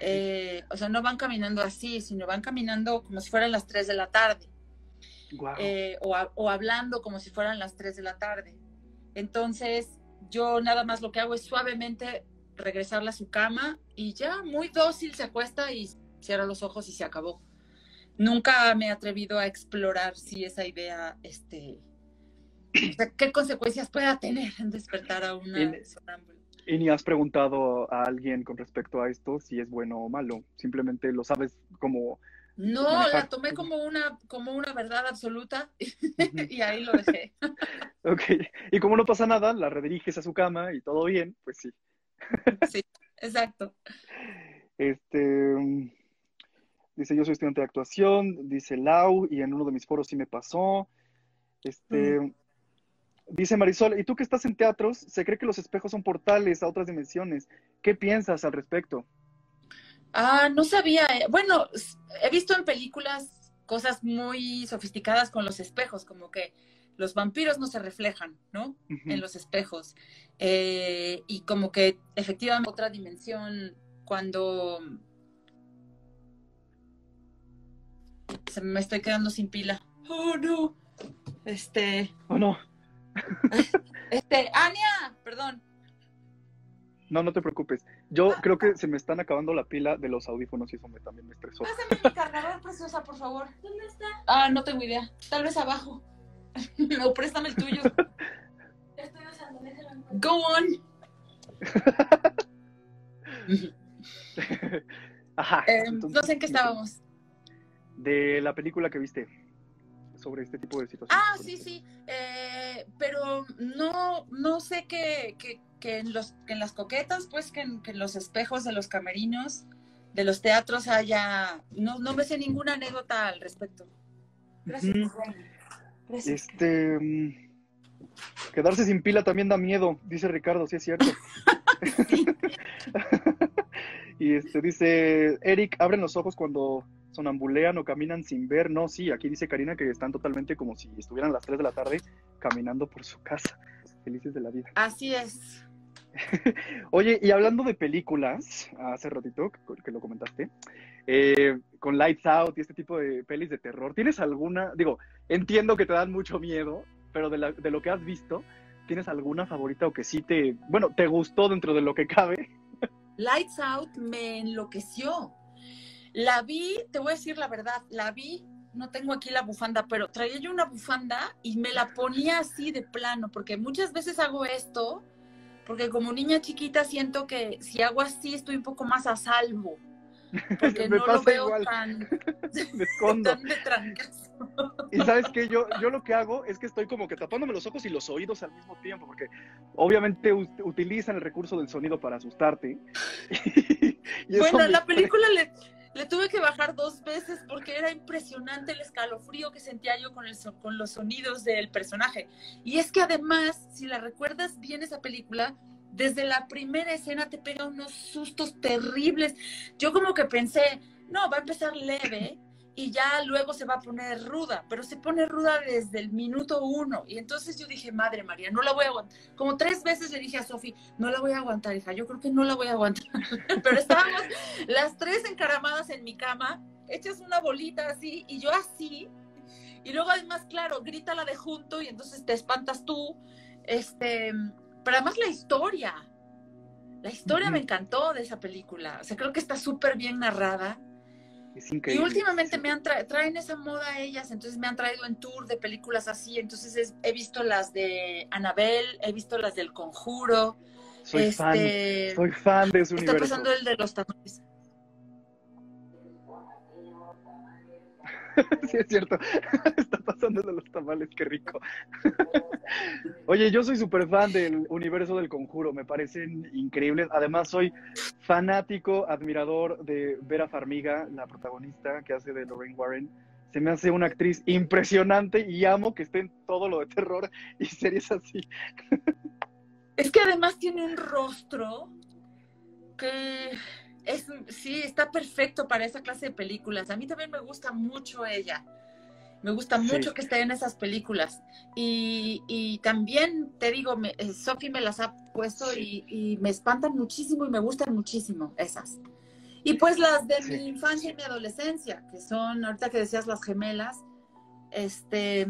[SPEAKER 3] Eh, o sea, no van caminando así, sino van caminando como si fueran las 3 de la tarde. Eh, o, o, hablando como si fueran las 3 de la tarde. Entonces, yo nada más lo que hago es suavemente regresarla a su cama y ya muy dócil se acuesta y cierra los ojos y se acabó. Nunca me he atrevido a explorar si esa idea, este, qué consecuencias pueda tener en despertar a una sonámbula.
[SPEAKER 2] ¿Y ni has preguntado a alguien con respecto a esto si es bueno o malo? Simplemente lo sabes como...
[SPEAKER 3] No, la tomé como una, como una verdad absoluta y ahí lo dejé. (laughs)
[SPEAKER 2] ok, y como no pasa nada, la rediriges a su cama y todo bien, pues sí.
[SPEAKER 3] sí, exacto.
[SPEAKER 2] Este, dice, yo soy estudiante de actuación, dice Lau, y en uno de mis foros sí me pasó. Este, mm. Dice Marisol, ¿y tú que estás en teatros? Se cree que los espejos son portales a otras dimensiones. ¿Qué piensas al respecto?
[SPEAKER 3] Ah, no sabía. Eh, bueno, he visto en películas cosas muy sofisticadas con los espejos, como que los vampiros no se reflejan, ¿no? En los espejos. Eh, y como que efectivamente otra dimensión cuando se me estoy quedando sin pila. Oh no. Este.
[SPEAKER 2] Oh no. (laughs)
[SPEAKER 3] este, Ania, perdón.
[SPEAKER 2] No, no te preocupes. Yo ah, creo que se me están acabando la pila de los audífonos y eso me, también me estresó.
[SPEAKER 3] Pásame mi (laughs) cargador, preciosa, por favor. ¿Dónde está? Ah, no tengo idea. Tal vez abajo. (laughs) no, préstame el tuyo. Estoy usando, déjalo. Go on. Ajá. Em, no sé en qué estábamos.
[SPEAKER 2] De la película que viste sobre este tipo de situaciones.
[SPEAKER 3] Ah, sí, sí. Eh, pero no, no sé que, que, en los, en las coquetas, pues que en, los espejos de los camerinos, de los teatros haya. No, no me sé ninguna anécdota al respecto. Gracias.
[SPEAKER 2] Este. Mm, quedarse sin pila también da miedo, dice Ricardo, sí es cierto. (laughs) (laughs) y este dice, Eric, abren los ojos cuando sonambulean o caminan sin ver. No, sí, aquí dice Karina que están totalmente como si estuvieran las 3 de la tarde caminando por su casa, felices de la vida.
[SPEAKER 3] Así es. (laughs)
[SPEAKER 2] Oye, y hablando de películas, hace ratito que lo comentaste, eh, con Lights Out y este tipo de pelis de terror, ¿tienes alguna? Digo, entiendo que te dan mucho miedo, pero de, de lo que has visto, ¿tienes alguna favorita o que sí te, bueno, te gustó dentro de lo que cabe?
[SPEAKER 3] Lights Out me enloqueció. La vi, te voy a decir la verdad, la vi, no tengo aquí la bufanda, pero traía yo una bufanda y me la ponía así de plano, porque muchas veces hago esto, porque como niña chiquita siento que si hago así estoy un poco más a salvo, porque (laughs) no lo veo tan, (laughs)
[SPEAKER 2] me (laughs) escondo. y sabes que yo, yo lo que hago es que estoy como que tapándome los ojos y los oídos al mismo tiempo, porque obviamente utilizan el recurso del sonido para asustarte.
[SPEAKER 3] bueno, la película le le tuve que bajar dos veces porque era impresionante el escalofrío que sentía yo con, el con los sonidos del personaje. Y es que además, si la recuerdas bien esa película, desde la primera escena te pega unos sustos terribles. Yo como que pensé, no, va a empezar leve y ya luego se va a poner ruda, pero se pone ruda desde el minuto uno. Y entonces yo dije, madre María, no la voy a aguantar. Como tres veces le dije a Sofi, no la voy a aguantar, hija, yo creo que no la voy a aguantar. (laughs) pero estábamos las tres encaramadas en mi cama, hechas una bolita así, y yo así. Y luego además, claro, grita la de junto y entonces te espantas tú. Este, pero además la historia, la historia me encantó de esa película. O sea, creo que está súper bien narrada y últimamente me han traen esa moda a ellas, entonces me han traído en tour de películas así, entonces he visto las de Anabel, he visto las del Conjuro.
[SPEAKER 2] Soy fan, este, soy fan de su
[SPEAKER 3] Está pasando el de los. (laughs)
[SPEAKER 2] sí, es cierto. (laughs) Está pasando de los tamales, qué rico. (laughs) Oye, yo soy súper fan del universo del conjuro, me parecen increíbles. Además, soy fanático, admirador de Vera Farmiga, la protagonista que hace de Lorraine Warren. Se me hace una actriz impresionante y amo que esté en todo lo de terror y series así.
[SPEAKER 3] Es que además tiene un rostro que sí, está perfecto para esa clase de películas. A mí también me gusta mucho ella. Me gusta mucho que esté en esas películas. Y, también, te digo, me, eh, Sophie me las ha puesto y, me espantan muchísimo y me gustan muchísimo esas. Y pues las de mi infancia y mi adolescencia, que son, ahorita que decías las gemelas, este,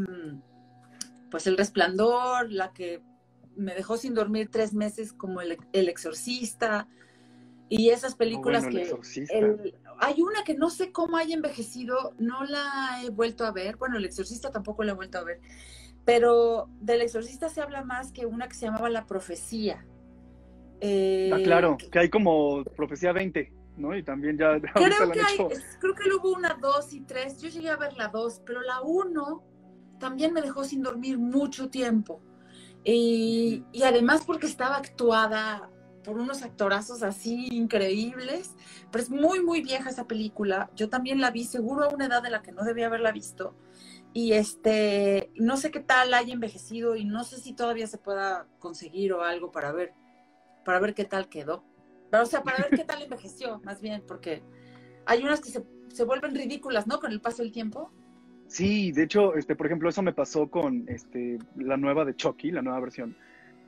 [SPEAKER 3] pues El Resplandor, la que me dejó sin dormir tres meses como El, Exorcista, y esas películas que... hay una que no sé cómo haya envejecido, no la he vuelto a ver, bueno, El Exorcista tampoco la he vuelto a ver, pero del Exorcista se habla más que una que se llamaba La Profecía.
[SPEAKER 2] ah, claro, eh, que hay como Profecía 20. ¿no? Y también ya... (laughs)
[SPEAKER 3] Creo que, hay, creo que hubo una, dos y tres. Yo llegué a ver la dos, pero la uno también me dejó sin dormir mucho tiempo. Y, y, además porque estaba actuada por unos actorazos así increíbles, pero es muy, muy vieja esa película. Yo también la vi seguro a una edad de la que no debía haberla visto. Y este, no sé qué tal haya envejecido y no sé si todavía se pueda conseguir o algo para ver, para ver qué tal quedó. O sea, para ver qué tal envejeció, más bien, porque hay unas que se, se vuelven ridículas, ¿no? Con el paso del tiempo.
[SPEAKER 2] Sí, de hecho, este, por ejemplo, eso me pasó con este, la nueva de Chucky, la nueva versión.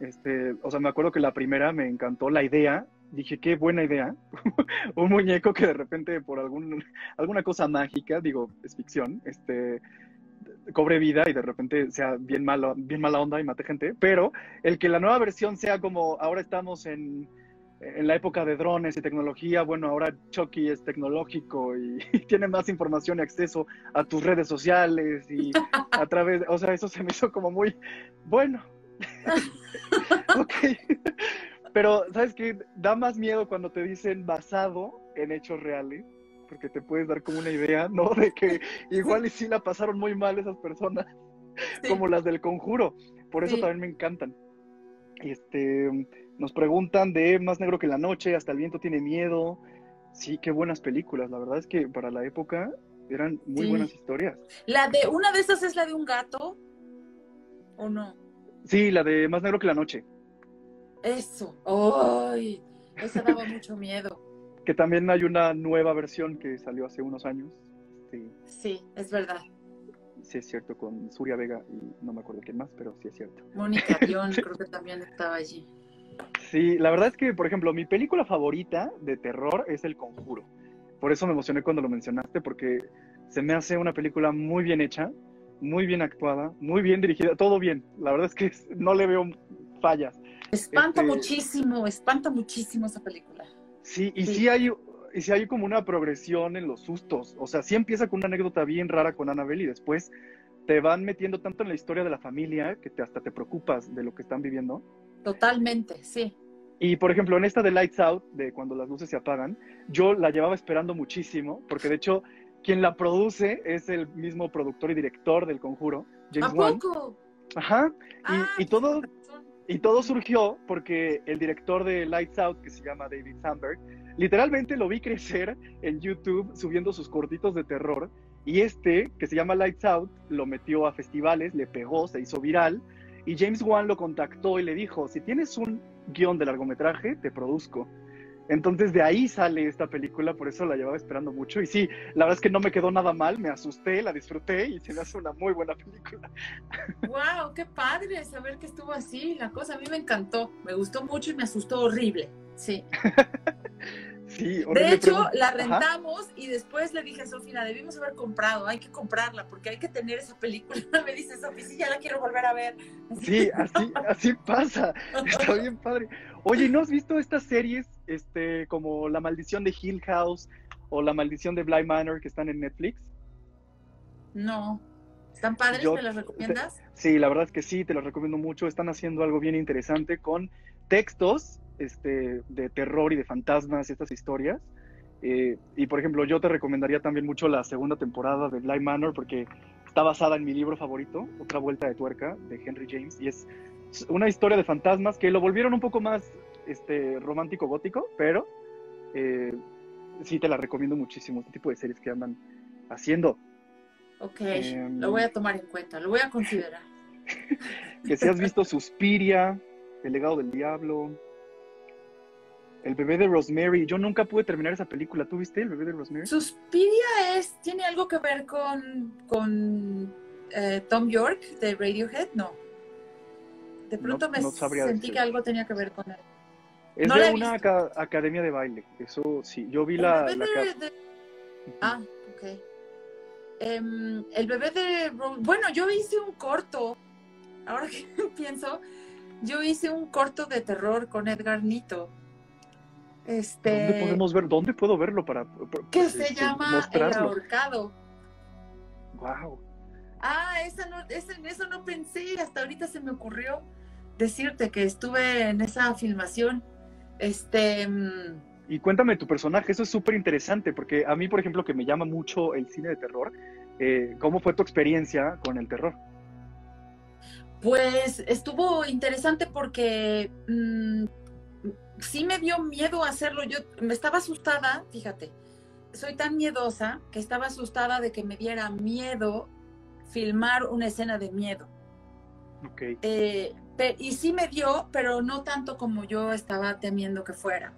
[SPEAKER 2] Este, o sea, me acuerdo que la primera me encantó la idea. Dije, qué buena idea. (laughs) un muñeco que de repente por algún, alguna cosa mágica, digo, es ficción, este, cobre vida y de repente sea bien, malo, bien mala onda y mate gente. Pero el que la nueva versión sea como ahora estamos en en la época de drones y tecnología, bueno, ahora Chucky es tecnológico y, (laughs) tiene más información y acceso a tus redes sociales y (laughs) a través, o sea, eso se me hizo como muy, bueno, (laughs) ok, pero ¿sabes qué? Da más miedo cuando te dicen basado en hechos reales, porque te puedes dar como una idea, ¿no? (laughs) De que igual y sí la pasaron muy mal esas personas, como las del conjuro, por eso también me encantan. Y este nos preguntan de Más negro que la noche, Hasta el viento tiene miedo. Sí, qué buenas películas. La verdad es que para la época eran muy buenas historias.
[SPEAKER 3] La de una de esas es la de un gato o no?
[SPEAKER 2] Sí, la de Más negro que la noche.
[SPEAKER 3] Eso. ¡Ay! esa daba mucho miedo.
[SPEAKER 2] Que también hay una nueva versión que salió hace unos años.
[SPEAKER 3] Sí, sí es verdad.
[SPEAKER 2] Sí, es cierto, con Suria Vega y no me acuerdo quién más, pero sí es cierto.
[SPEAKER 3] Mónica Dion, (laughs) creo que también estaba allí.
[SPEAKER 2] Sí, la verdad es que, por ejemplo, mi película favorita de terror es El Conjuro. Por eso me emocioné cuando lo mencionaste, porque se me hace una película muy bien hecha, muy bien actuada, muy bien dirigida, todo bien. La verdad es que no le veo fallas.
[SPEAKER 3] Espanta este, muchísimo, espanta muchísimo esa película.
[SPEAKER 2] Sí, y sí. hay y sí hay como una progresión en los sustos. O sea, sí empieza con una anécdota bien rara con Annabelle y después te van metiendo tanto en la historia de la familia que te, hasta te preocupas de lo que están viviendo.
[SPEAKER 3] Totalmente, sí.
[SPEAKER 2] Y por ejemplo, en esta de Lights Out, de cuando las luces se apagan, yo la llevaba esperando muchísimo, porque de hecho, quien la produce es el mismo productor y director del conjuro,
[SPEAKER 3] James ¿A poco?
[SPEAKER 2] Ajá. y, y, ah, todo, y todo surgió porque el director de Lights Out, que se llama David Sandberg, literalmente lo vi crecer en YouTube subiendo sus cortitos de terror. Y este, que se llama Lights Out, lo metió a festivales, le pegó, se hizo viral. Y James Wan lo contactó y le dijo, si tienes un guion de largometraje, te produzco. Entonces de ahí sale esta película, por eso la llevaba esperando mucho. Y sí, la verdad es que no me quedó nada mal, me asusté, la disfruté y se me hace una muy buena película. (laughs)
[SPEAKER 3] ¡Wow! ¡Qué padre saber que estuvo así! La cosa a mí me encantó, me gustó mucho y me asustó horrible. Sí. de hecho, la rentamos y después le dije a Sofía, la debimos haber comprado, hay que comprarla porque hay que tener esa película. (laughs) Me dice Sofía, sí, ya la quiero volver a ver.
[SPEAKER 2] sí, así, así pasa. (laughs) Está bien padre. Oye, ¿no has visto estas series este, como La Maldición de Hill House o La Maldición de Bly Manor que están en Netflix?
[SPEAKER 3] No. ¿Están padres? ¿Me las recomiendas?
[SPEAKER 2] Sí, la verdad es que sí, te las recomiendo mucho. Están haciendo algo bien interesante con textos este, de terror y de fantasmas, estas historias. Eh, y por ejemplo, yo te recomendaría también mucho la segunda temporada de Bly Manor porque está basada en mi libro favorito, Otra Vuelta de Tuerca, de Henry James, y es una historia de fantasmas que lo volvieron un poco más este, romántico gótico, pero eh, sí te la recomiendo muchísimo, este tipo de series que andan haciendo.
[SPEAKER 3] Ok, em, lo voy a tomar en cuenta, lo voy a considerar. (laughs)
[SPEAKER 2] que si has visto Suspiria, El legado del diablo, El bebé de Rosemary. Yo nunca pude terminar esa película. ¿Tú viste el bebé de Rosemary?
[SPEAKER 3] Suspiria es, tiene algo que ver con, con eh, Tom York de Radiohead, no. De pronto me sentí que algo tenía que ver con él.
[SPEAKER 2] Es de una academia de baile. Eso sí, yo vi la.
[SPEAKER 3] Ah, ok. Em, el bebé de. Bueno, yo hice un corto. Ahora que (laughs) pienso, yo hice un corto de terror con Edgar Nito. Este,
[SPEAKER 2] ¿Dónde podemos ver? ¿Dónde puedo verlo para,
[SPEAKER 3] que se este, llama El ahorcado?
[SPEAKER 2] Wow.
[SPEAKER 3] Ah, esa no, en eso no pensé, hasta ahorita se me ocurrió decirte que estuve en esa filmación. Este. Mm,
[SPEAKER 2] y cuéntame tu personaje, eso es súper interesante, porque a mí, por ejemplo, que me llama mucho el cine de terror, eh, ¿cómo fue tu experiencia con el terror?
[SPEAKER 3] Pues estuvo interesante porque mm, sí me dio miedo hacerlo. Yo me estaba asustada, fíjate, soy tan miedosa que estaba asustada de que me diera miedo filmar una escena de miedo.
[SPEAKER 2] Okay.
[SPEAKER 3] Eh, y sí me dio, pero no tanto como yo estaba temiendo que fuera.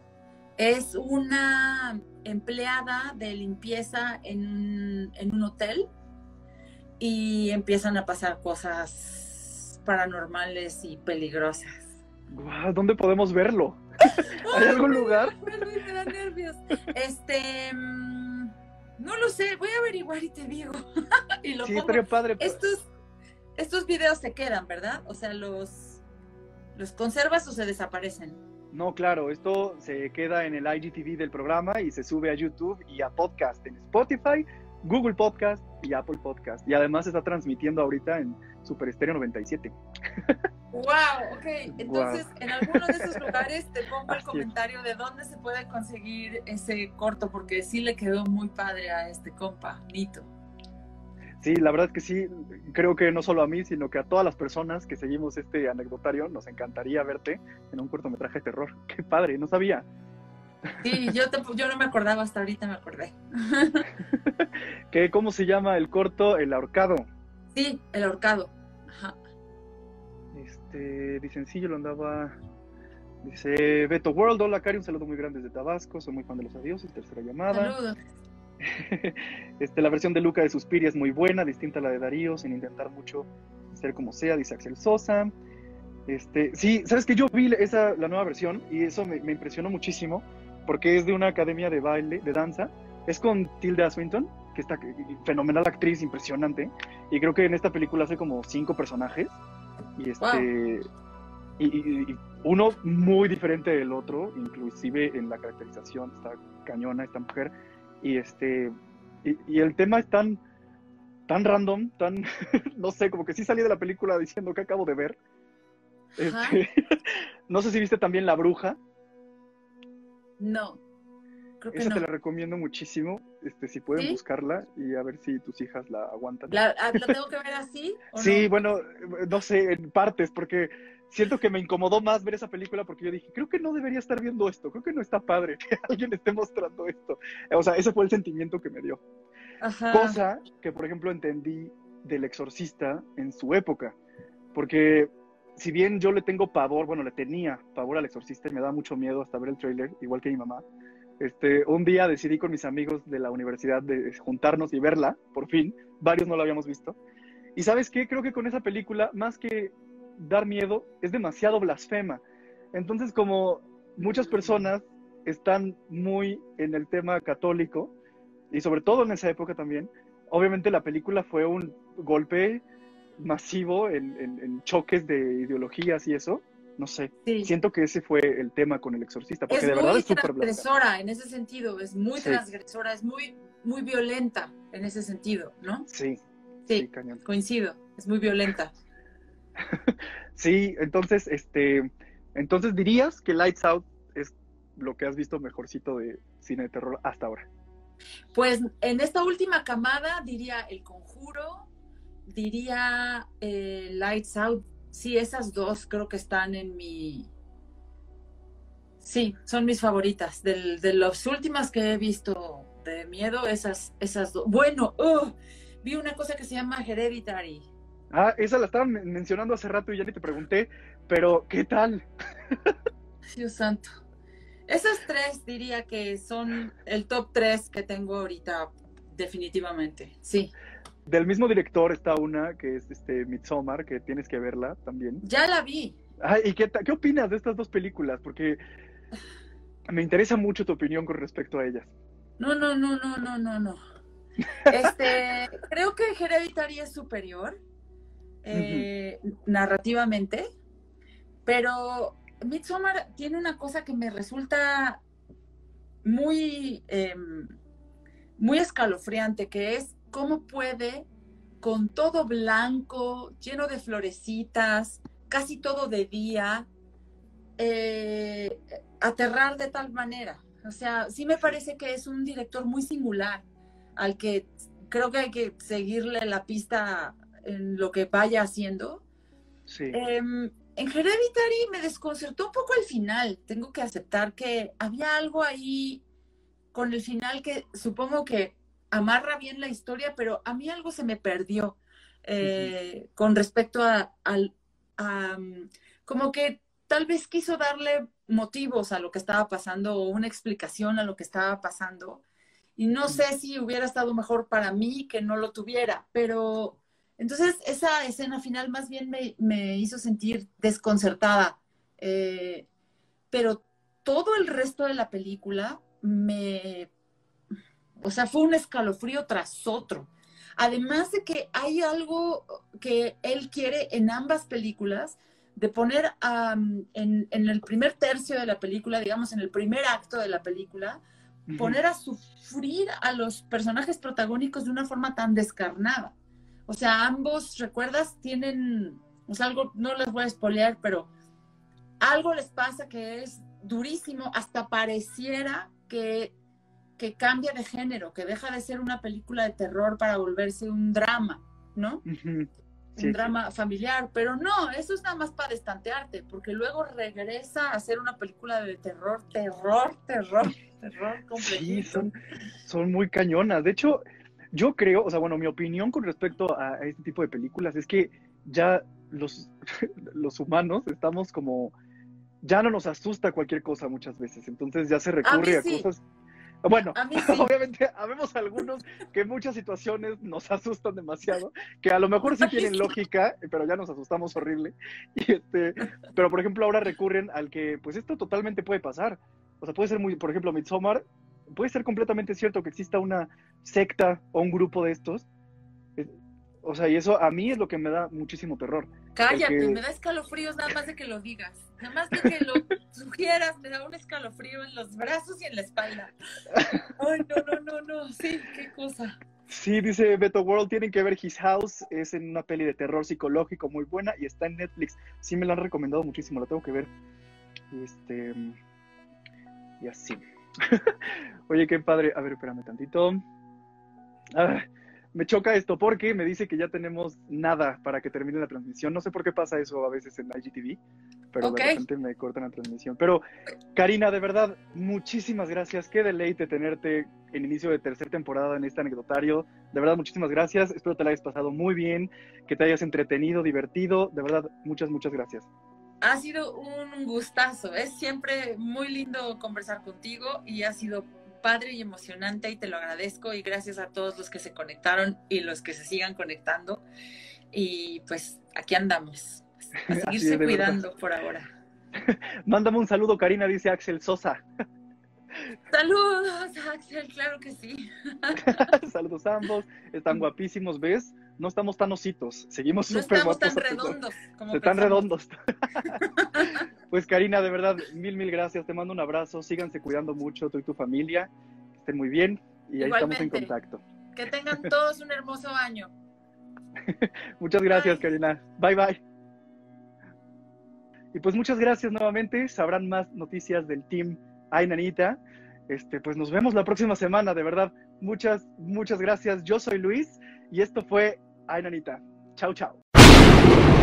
[SPEAKER 3] Es una empleada de limpieza en, en un hotel y empiezan a pasar cosas paranormales y peligrosas.
[SPEAKER 2] ¿Dónde podemos verlo? (laughs) ¿Hay algún lugar? (laughs)
[SPEAKER 3] Me da nervios. Este, mm, no lo sé, voy a averiguar y te digo. (laughs) y lo
[SPEAKER 2] sí, padre.
[SPEAKER 3] Pues. Estos, estos videos se quedan, ¿verdad? O sea, los, los conservas o se desaparecen.
[SPEAKER 2] No, claro, esto se queda en el IGTV del programa y se sube a YouTube y a podcast en Spotify, Google Podcast y Apple Podcast. Y además se está transmitiendo ahorita en Super Estéreo 97.
[SPEAKER 3] Wow, ok. Entonces, en alguno de esos lugares te pongo el comentario de dónde se puede conseguir ese corto, porque sí le quedó muy padre a este compa, Nito.
[SPEAKER 2] Sí, la verdad es que sí, creo que no solo a mí, sino que a todas las personas que seguimos este anecdotario, nos encantaría verte en un cortometraje de terror. (laughs) Qué padre, no sabía.
[SPEAKER 3] Sí, yo, yo no me acordaba, hasta ahorita me acordé. (laughs)
[SPEAKER 2] ¿Qué, ¿Cómo se llama el corto? El ahorcado.
[SPEAKER 3] Sí, el ahorcado. Ajá.
[SPEAKER 2] Este, dicen, sí, yo lo andaba... Dice Beto World, hola Cari, un saludo muy grande desde Tabasco, soy muy fan de los adioses, tercera llamada.
[SPEAKER 3] Saludos. (laughs)
[SPEAKER 2] este, la versión de Luca de Suspiria es muy buena, distinta a la de Darío, sin intentar mucho ser como sea, dice Axel Sosa. Este, sí, sabes que yo vi esa, la nueva versión y eso me, me impresionó muchísimo porque es de una academia de baile, de danza. Es con Tilda Swinton, que está fenomenal actriz, impresionante. Y creo que en esta película hace como cinco personajes. Y este. Y, uno muy diferente del otro, inclusive en la caracterización, está cañona esta mujer. Y este. Y, el tema es tan. tan random, tan. (laughs) no sé, como que sí salí de la película diciendo que acabo de ver. Este, (laughs) no sé si viste también La Bruja.
[SPEAKER 3] No.
[SPEAKER 2] Esa te la recomiendo muchísimo. Este, si pueden buscarla y a ver si tus hijas la aguantan.
[SPEAKER 3] ¿La, ah, tengo que ver así?
[SPEAKER 2] sí, bueno, no sé, en partes, porque siento que me incomodó más ver esa película porque yo dije, creo que no debería estar viendo esto, creo que no está padre (laughs) que alguien esté mostrando esto. O sea, ese fue el sentimiento que me dio. Cosa que, por ejemplo, entendí del exorcista en su época, porque si bien yo le tengo pavor, bueno, le tenía pavor al exorcista y me da mucho miedo hasta ver el tráiler, igual que mi mamá, este, un día decidí con mis amigos de la universidad de juntarnos y verla, por fin, varios no la habíamos visto. Y sabes qué, creo que con esa película, más que dar miedo, es demasiado blasfema. Entonces, como muchas personas están muy en el tema católico, y sobre todo en esa época también, obviamente la película fue un golpe masivo en, choques de ideologías y eso. No sé, siento que ese fue el tema con el exorcista, porque de verdad es súper
[SPEAKER 3] transgresora en ese sentido, es muy transgresora, es muy, muy violenta en ese sentido, ¿no?
[SPEAKER 2] Sí.
[SPEAKER 3] Sí, coincido, es muy violenta. (laughs)
[SPEAKER 2] sí, entonces, este, entonces dirías que Lights Out es lo que has visto mejorcito de cine de terror hasta ahora.
[SPEAKER 3] Pues en esta última camada diría El Conjuro, diría eh, Lights Out. Sí, esas dos creo que están en mi... Sí, son mis favoritas. de las últimas que he visto de miedo, esas, esas dos. Bueno, vi una cosa que se llama Hereditary.
[SPEAKER 2] Ah, esa la estaban mencionando hace rato y ya ni te pregunté, pero ¿qué tal?
[SPEAKER 3] Dios santo. Esas tres diría que son el top tres que tengo ahorita, definitivamente, sí.
[SPEAKER 2] Del mismo director está una que es este Midsommar, que tienes que verla también.
[SPEAKER 3] Ya la vi.
[SPEAKER 2] ¿Y qué, qué opinas de estas dos películas? Porque me interesa mucho tu opinión con respecto a ellas.
[SPEAKER 3] No, no, no, no, no, no, no. Este, (laughs) creo que Hereditary es superior eh, narrativamente, pero Midsommar tiene una cosa que me resulta muy, em, muy escalofriante, que es cómo puede, con todo blanco, lleno de florecitas, casi todo de día, eh, aterrar de tal manera. O sea, sí me parece que es un director muy singular, al que creo que hay que seguirle la pista en lo que vaya haciendo.
[SPEAKER 2] Sí.
[SPEAKER 3] Em, en Hereditary me desconcertó un poco el final. Tengo que aceptar que había algo ahí con el final que supongo que amarra bien la historia, pero a mí algo se me perdió eh, con respecto a, al mm, como que tal vez quiso darle motivos a lo que estaba pasando o una explicación a lo que estaba pasando. Y no sé si hubiera estado mejor para mí que no lo tuviera, pero entonces esa escena final más bien me, hizo sentir desconcertada. Eh, pero todo el resto de la película me o sea, fue un escalofrío tras otro. Además de que hay algo que él quiere en ambas películas, de poner en, el primer tercio de la película, digamos, en el primer acto de la película, poner a sufrir a los personajes protagónicos de una forma tan descarnada. O sea, ambos, ¿recuerdas? Tienen, o sea, algo, no les voy a espolear, pero algo les pasa que es durísimo, hasta pareciera que que cambia de género, que deja de ser una película de terror para volverse un drama, ¿no? un drama familiar, pero no, eso es nada más para destantearte, porque luego regresa a ser una película de terror, terror, terror, terror.
[SPEAKER 2] Sí, son, son muy cañonas. De hecho, yo creo, o sea, bueno, mi opinión con respecto a, este tipo de películas es que ya los, (laughs) los humanos estamos como, ya no nos asusta cualquier cosa muchas veces, entonces ya se recurre a, cosas bueno, (laughs) obviamente habemos algunos que muchas situaciones nos (laughs) asustan demasiado, que a lo mejor sí tienen lógica, pero ya nos asustamos horrible. Y este, pero por ejemplo ahora recurren al que, pues esto totalmente puede pasar. O sea, puede ser muy, por ejemplo, Midsommar, puede ser completamente cierto que exista una secta o un grupo de estos. O sea, y eso a mí es lo que me da muchísimo terror.
[SPEAKER 3] Cállate, me da escalofríos nada más de que lo digas. Nada más de que lo (laughs) sugieras, me da un escalofrío en los brazos y en la espalda. Ay, no, no, no, no, sí, qué cosa.
[SPEAKER 2] Sí, dice Beto World, tienen que ver His House, es en una peli de terror psicológico muy buena y está en Netflix. Sí me la han recomendado muchísimo, la tengo que ver. Este y así. (laughs) Oye, qué padre. A ver, espérame tantito. Ah, me choca esto porque me dice que ya tenemos nada para que termine la transmisión. No sé por qué pasa eso a veces en IGTV, pero de repente me cortan la transmisión. Pero, Karina, de verdad, muchísimas gracias. Qué deleite tenerte en inicio de tercera temporada en este anecdotario. De verdad, muchísimas gracias. Espero te la hayas pasado muy bien, que te hayas entretenido, divertido. De verdad, muchas, muchas gracias.
[SPEAKER 3] Ha sido un gustazo. Es siempre muy lindo conversar contigo y ha sido padre y emocionante y te lo agradezco y gracias a todos los que se conectaron y los que se sigan conectando. Y pues aquí andamos, a (laughs) seguirse cuidando por ahora. (laughs)
[SPEAKER 2] Mándame un saludo, Karina, dice Axel Sosa. (laughs)
[SPEAKER 3] Saludos, Axel, claro que sí.
[SPEAKER 2] Saludos a ambos, están guapísimos, ¿ves? No estamos tan ositos, seguimos
[SPEAKER 3] no
[SPEAKER 2] súper
[SPEAKER 3] estamos tan redondos.
[SPEAKER 2] Como están redondos. (laughs) pues Karina, de verdad, mil, mil gracias, te mando un abrazo, síganse cuidando mucho, tú y tu familia, estén muy bien y ahí estamos en contacto.
[SPEAKER 3] Que tengan todos un hermoso año. (laughs)
[SPEAKER 2] Muchas gracias, Karina. Bye, bye. Y pues muchas gracias nuevamente. Sabrán más noticias del team Ay, Nanita. Este, pues nos vemos la próxima semana, de verdad. Muchas, muchas gracias. Yo soy Luis y esto fue Ay, Nanita. Chao, chao.